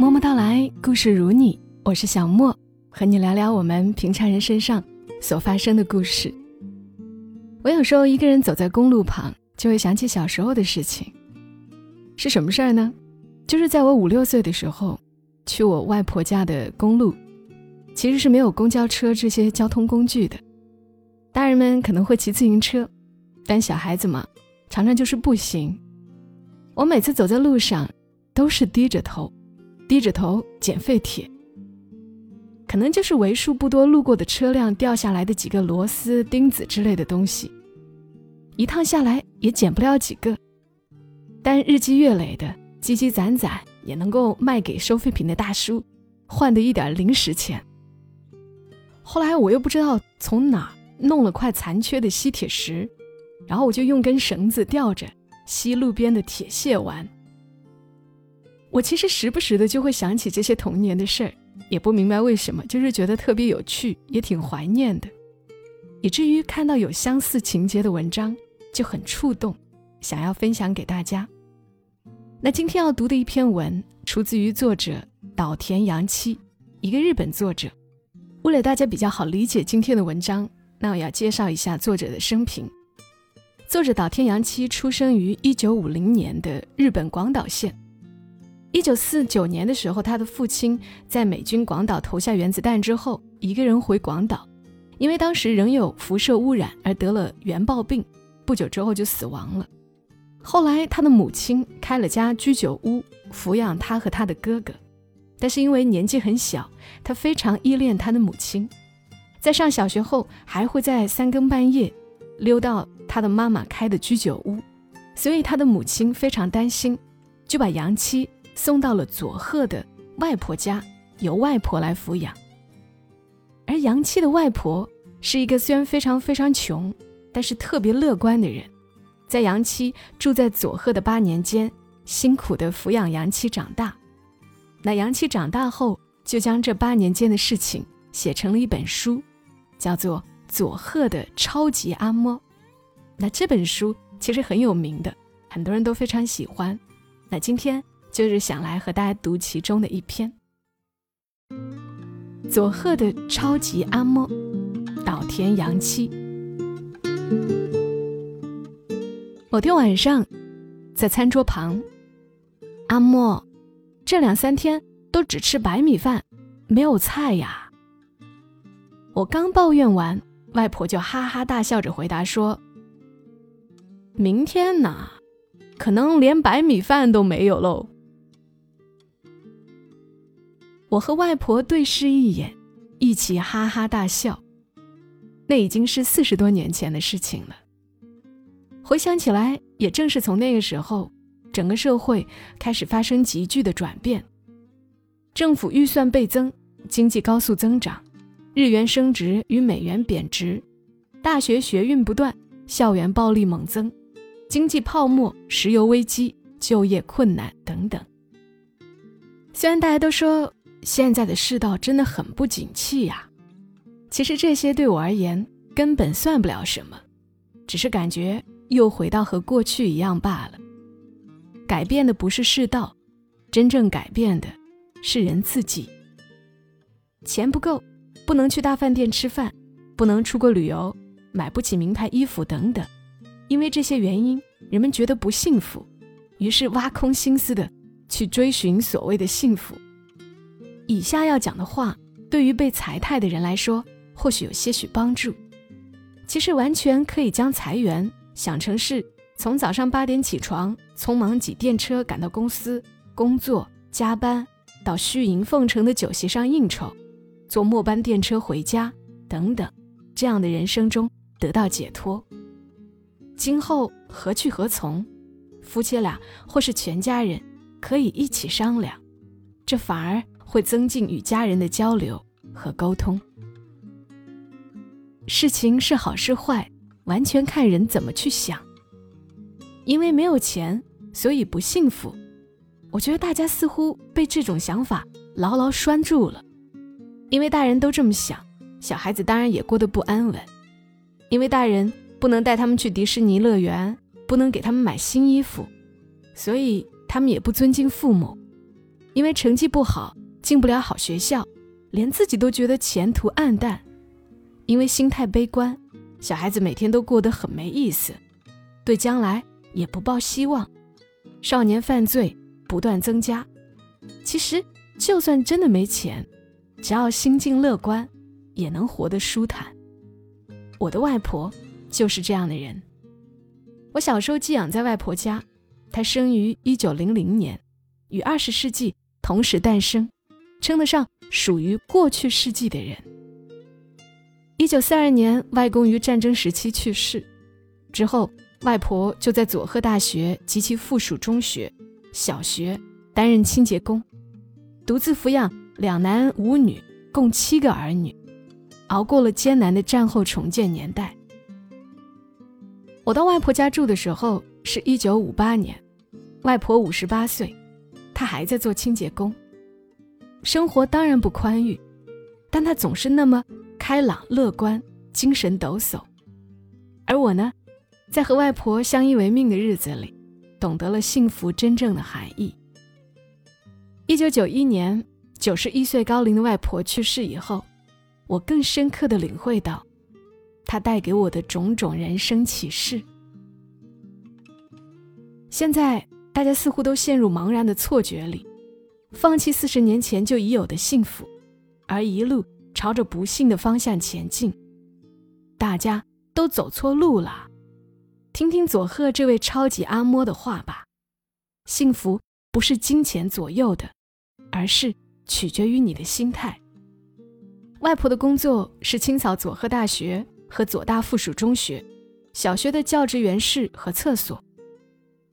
默默到来，故事如你，我是小莫，和你聊聊我们平常人身上所发生的故事。我有时候一个人走在公路旁，就会想起小时候的事情。是什么事儿呢？就是在我五六岁的时候，去我外婆家的公路，其实是没有公交车这些交通工具的。大人们可能会骑自行车，但小孩子嘛，常常就是步行。我每次走在路上，都是低着头。低着头捡废铁，可能就是为数不多路过的车辆掉下来的几个螺丝、钉子之类的东西，一趟下来也捡不了几个，但日积月累的积积攒攒，也能够卖给收废品的大叔，换得一点零食钱。后来我又不知道从哪弄了块残缺的吸铁石，然后我就用根绳子吊着吸路边的铁屑玩。我其实时不时的就会想起这些童年的事儿，也不明白为什么，就是觉得特别有趣，也挺怀念的，以至于看到有相似情节的文章就很触动，想要分享给大家。那今天要读的一篇文出自于作者岛田洋七，一个日本作者。为了大家比较好理解今天的文章，那我要介绍一下作者的生平。作者岛田洋七出生于一九五零年的日本广岛县。一九四九年的时候，他的父亲在美军广岛投下原子弹之后，一个人回广岛，因为当时仍有辐射污染而得了原爆病，不久之后就死亡了。后来，他的母亲开了家居酒屋，抚养他和他的哥哥，但是因为年纪很小，他非常依恋他的母亲，在上小学后还会在三更半夜溜到他的妈妈开的居酒屋，所以他的母亲非常担心，就把杨七。送到了佐贺的外婆家，由外婆来抚养。而杨七的外婆是一个虽然非常非常穷，但是特别乐观的人。在杨七住在佐贺的八年间，辛苦的抚养杨七长大。那杨七长大后，就将这八年间的事情写成了一本书，叫做《佐贺的超级阿嬷》。那这本书其实很有名的，很多人都非常喜欢。那今天。就是想来和大家读其中的一篇佐贺的超级阿嬷岛田洋七。某天晚上，在餐桌旁，阿嬷这两三天都只吃白米饭，没有菜呀。我刚抱怨完，外婆就哈哈大笑着回答说：“明天呢，可能连白米饭都没有喽。”我和外婆对视一眼，一起哈哈大笑。那已经是四十多年前的事情了。回想起来，也正是从那个时候，整个社会开始发生急剧的转变。政府预算倍增，经济高速增长，日元升值与美元贬值，大学学运不断，校园暴力猛增，经济泡沫、石油危机、就业困难等等。虽然大家都说，现在的世道真的很不景气呀，其实这些对我而言根本算不了什么，只是感觉又回到和过去一样罢了。改变的不是世道，真正改变的是人自己。钱不够，不能去大饭店吃饭，不能出国旅游，买不起名牌衣服等等，因为这些原因，人们觉得不幸福，于是挖空心思的去追寻所谓的幸福。以下要讲的话，对于被裁汰的人来说，或许有些许帮助。其实完全可以将裁员想成是从早上八点起床，匆忙挤电车赶到公司工作、加班，到虚盈奉承的酒席上应酬，坐末班电车回家等等，这样的人生中得到解脱。今后何去何从，夫妻俩或是全家人可以一起商量，这反而。会增进与家人的交流和沟通。事情是好是坏，完全看人怎么去想。因为没有钱，所以不幸福。我觉得大家似乎被这种想法牢牢拴住了。因为大人都这么想，小孩子当然也过得不安稳。因为大人不能带他们去迪士尼乐园，不能给他们买新衣服，所以他们也不尊敬父母。因为成绩不好，进不了好学校，连自己都觉得前途暗淡。因为心态悲观，小孩子每天都过得很没意思，对将来也不抱希望。少年犯罪不断增加。其实，就算真的没钱，只要心境乐观，也能活得舒坦。我的外婆就是这样的人。我小时候寄养在外婆家，她生于一九零零年，与二十世纪同时诞生，称得上属于过去世纪的人。一九四二年，外公于战争时期去世，之后外婆就在佐贺大学及其附属中学、小学担任清洁工，独自抚养两男五女，共七个儿女，熬过了艰难的战后重建年代。我到外婆家住的时候是一九五八年，外婆五十八岁，她还在做清洁工，生活当然不宽裕，但她总是那么。开朗乐观，精神抖擞。而我呢，在和外婆相依为命的日子里，懂得了幸福真正的含义。一九九一年，九十一岁高龄的外婆去世以后，我更深刻的领会到，她带给我的种种人生启示。现在大家似乎都陷入茫然的错觉里，放弃四十年前就已有的幸福，而一路。朝着不幸的方向前进，大家都走错路了。听听佐贺这位超级阿嬷的话吧：幸福不是金钱左右的，而是取决于你的心态。外婆的工作是清扫佐贺大学和佐大附属中学、小学的教职员室和厕所。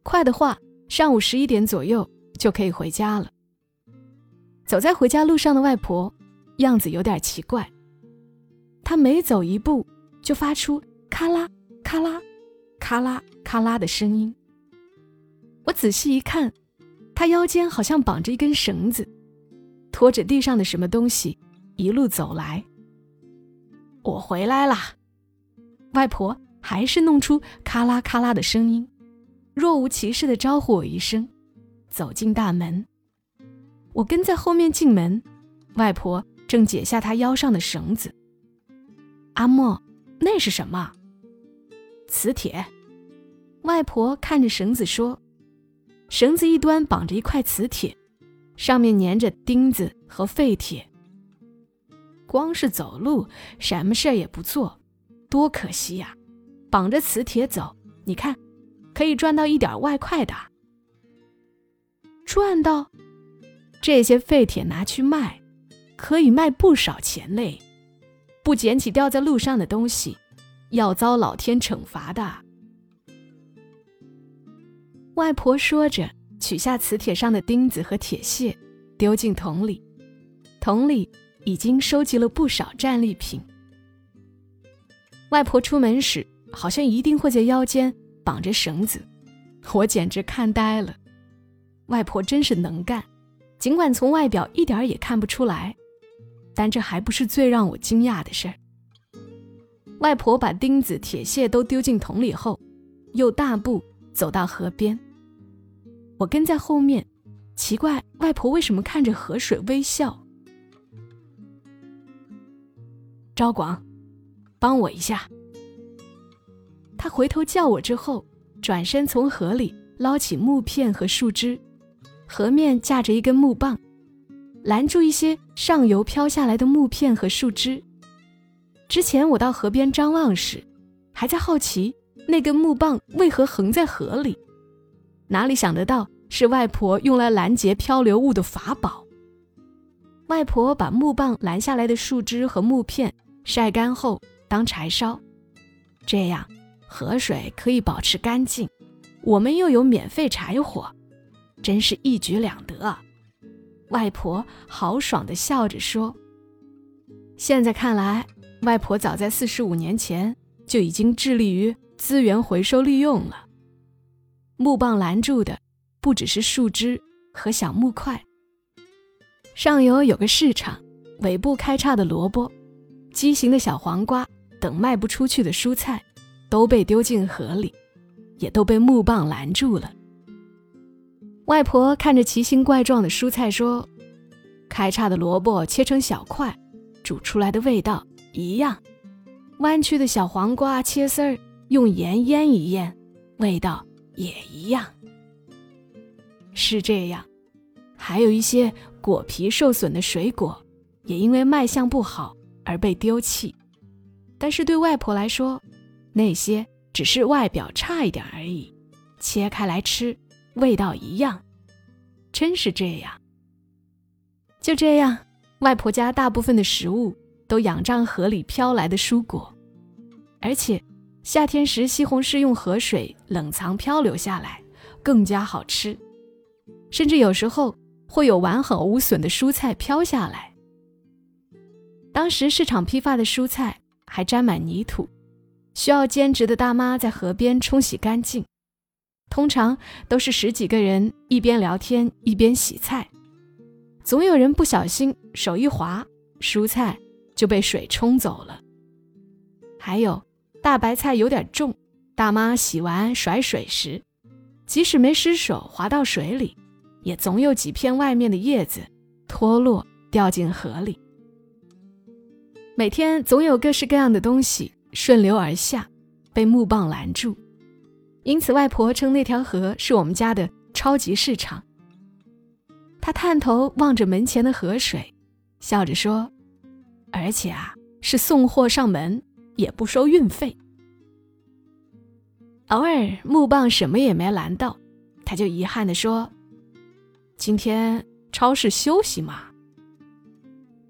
快的话，上午十一点左右就可以回家了。走在回家路上的外婆。样子有点奇怪，她每走一步就发出咔啦咔啦、咔啦咔啦的声音。我仔细一看，她腰间好像绑着一根绳子，拖着地上的什么东西，一路走来。我回来啦，外婆还是弄出咔啦咔啦的声音，若无其事的招呼我一声，走进大门。我跟在后面进门，外婆。正解下她腰上的绳子。阿莫，那是什么？磁铁。外婆看着绳子说：“绳子一端绑着一块磁铁，上面粘着钉子和废铁。光是走路，什么事儿也不做，多可惜呀！绑着磁铁走，你看，可以赚到一点外快的。赚到，这些废铁拿去卖。”可以卖不少钱嘞！不捡起掉在路上的东西，要遭老天惩罚的。外婆说着，取下磁铁上的钉子和铁屑，丢进桶里。桶里已经收集了不少战利品。外婆出门时，好像一定会在腰间绑着绳子，我简直看呆了。外婆真是能干，尽管从外表一点也看不出来。但这还不是最让我惊讶的事儿。外婆把钉子、铁屑都丢进桶里后，又大步走到河边。我跟在后面，奇怪外婆为什么看着河水微笑。昭广，帮我一下。他回头叫我之后，转身从河里捞起木片和树枝，河面架着一根木棒。拦住一些上游飘下来的木片和树枝。之前我到河边张望时，还在好奇那根木棒为何横在河里，哪里想得到是外婆用来拦截漂流物的法宝。外婆把木棒拦下来的树枝和木片晒干后当柴烧，这样河水可以保持干净，我们又有免费柴火，真是一举两得。外婆豪爽地笑着说：“现在看来，外婆早在四十五年前就已经致力于资源回收利用了。木棒拦住的不只是树枝和小木块，上游有个市场，尾部开叉的萝卜、畸形的小黄瓜等卖不出去的蔬菜，都被丢进河里，也都被木棒拦住了。外婆看着奇形怪状的蔬菜说：“开叉的萝卜切成小块，煮出来的味道一样；弯曲的小黄瓜切丝儿，用盐腌一腌，味道也一样。”是这样，还有一些果皮受损的水果，也因为卖相不好而被丢弃。但是对外婆来说，那些只是外表差一点而已，切开来吃。味道一样，真是这样。就这样，外婆家大部分的食物都仰仗河里飘来的蔬果，而且夏天时西红柿用河水冷藏漂流下来，更加好吃。甚至有时候会有完好无损的蔬菜飘下来。当时市场批发的蔬菜还沾满泥土，需要兼职的大妈在河边冲洗干净。通常都是十几个人一边聊天一边洗菜，总有人不小心手一滑，蔬菜就被水冲走了。还有大白菜有点重，大妈洗完甩水时，即使没失手滑到水里，也总有几片外面的叶子脱落掉进河里。每天总有各式各样的东西顺流而下，被木棒拦住。因此，外婆称那条河是我们家的超级市场。她探头望着门前的河水，笑着说：“而且啊，是送货上门，也不收运费。”偶尔木棒什么也没拦到，他就遗憾地说：“今天超市休息嘛。”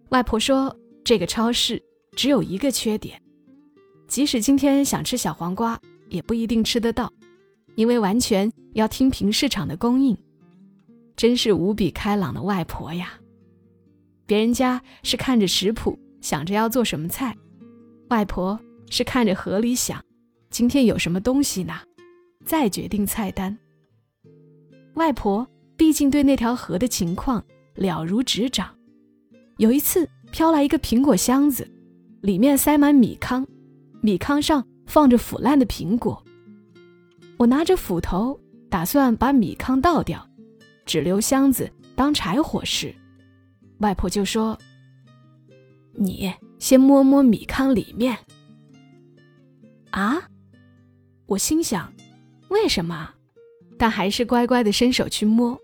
外婆说：“这个超市只有一个缺点，即使今天想吃小黄瓜，也不一定吃得到。”因为完全要听凭市场的供应，真是无比开朗的外婆呀！别人家是看着食谱想着要做什么菜，外婆是看着河里想今天有什么东西呢，再决定菜单。外婆毕竟对那条河的情况了如指掌。有一次飘来一个苹果箱子，里面塞满米糠，米糠上放着腐烂的苹果。我拿着斧头，打算把米糠倒掉，只留箱子当柴火时，外婆就说：“你先摸摸米糠里面。”啊！我心想，为什么？但还是乖乖的伸手去摸，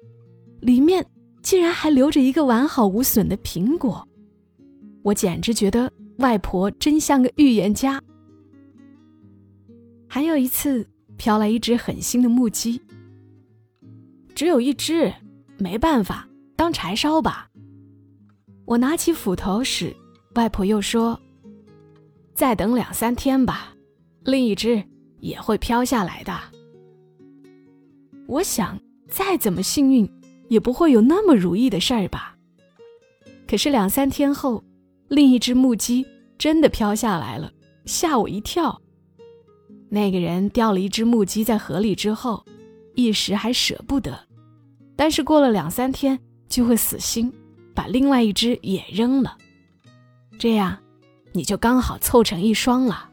里面竟然还留着一个完好无损的苹果。我简直觉得外婆真像个预言家。还有一次。飘来一只很新的木屐，只有一只，没办法，当柴烧吧。我拿起斧头时，外婆又说：“再等两三天吧，另一只也会飘下来的。”我想，再怎么幸运，也不会有那么如意的事儿吧。可是两三天后，另一只木屐真的飘下来了，吓我一跳。那个人掉了一只木屐在河里之后，一时还舍不得，但是过了两三天就会死心，把另外一只也扔了。这样，你就刚好凑成一双了。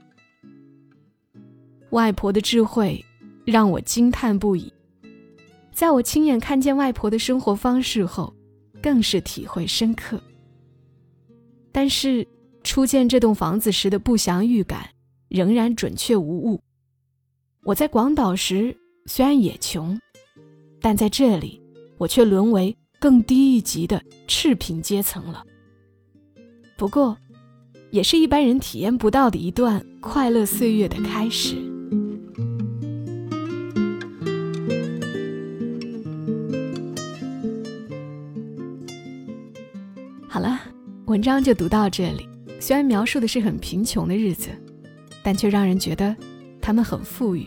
外婆的智慧让我惊叹不已，在我亲眼看见外婆的生活方式后，更是体会深刻。但是初见这栋房子时的不祥预感仍然准确无误。我在广岛时虽然也穷，但在这里，我却沦为更低一级的赤贫阶层了。不过，也是一般人体验不到的一段快乐岁月的开始。好了，文章就读到这里。虽然描述的是很贫穷的日子，但却让人觉得他们很富裕。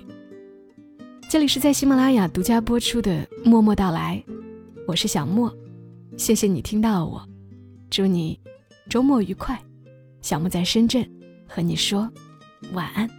这里是在喜马拉雅独家播出的《默默到来》，我是小莫，谢谢你听到我，祝你周末愉快。小莫在深圳，和你说晚安。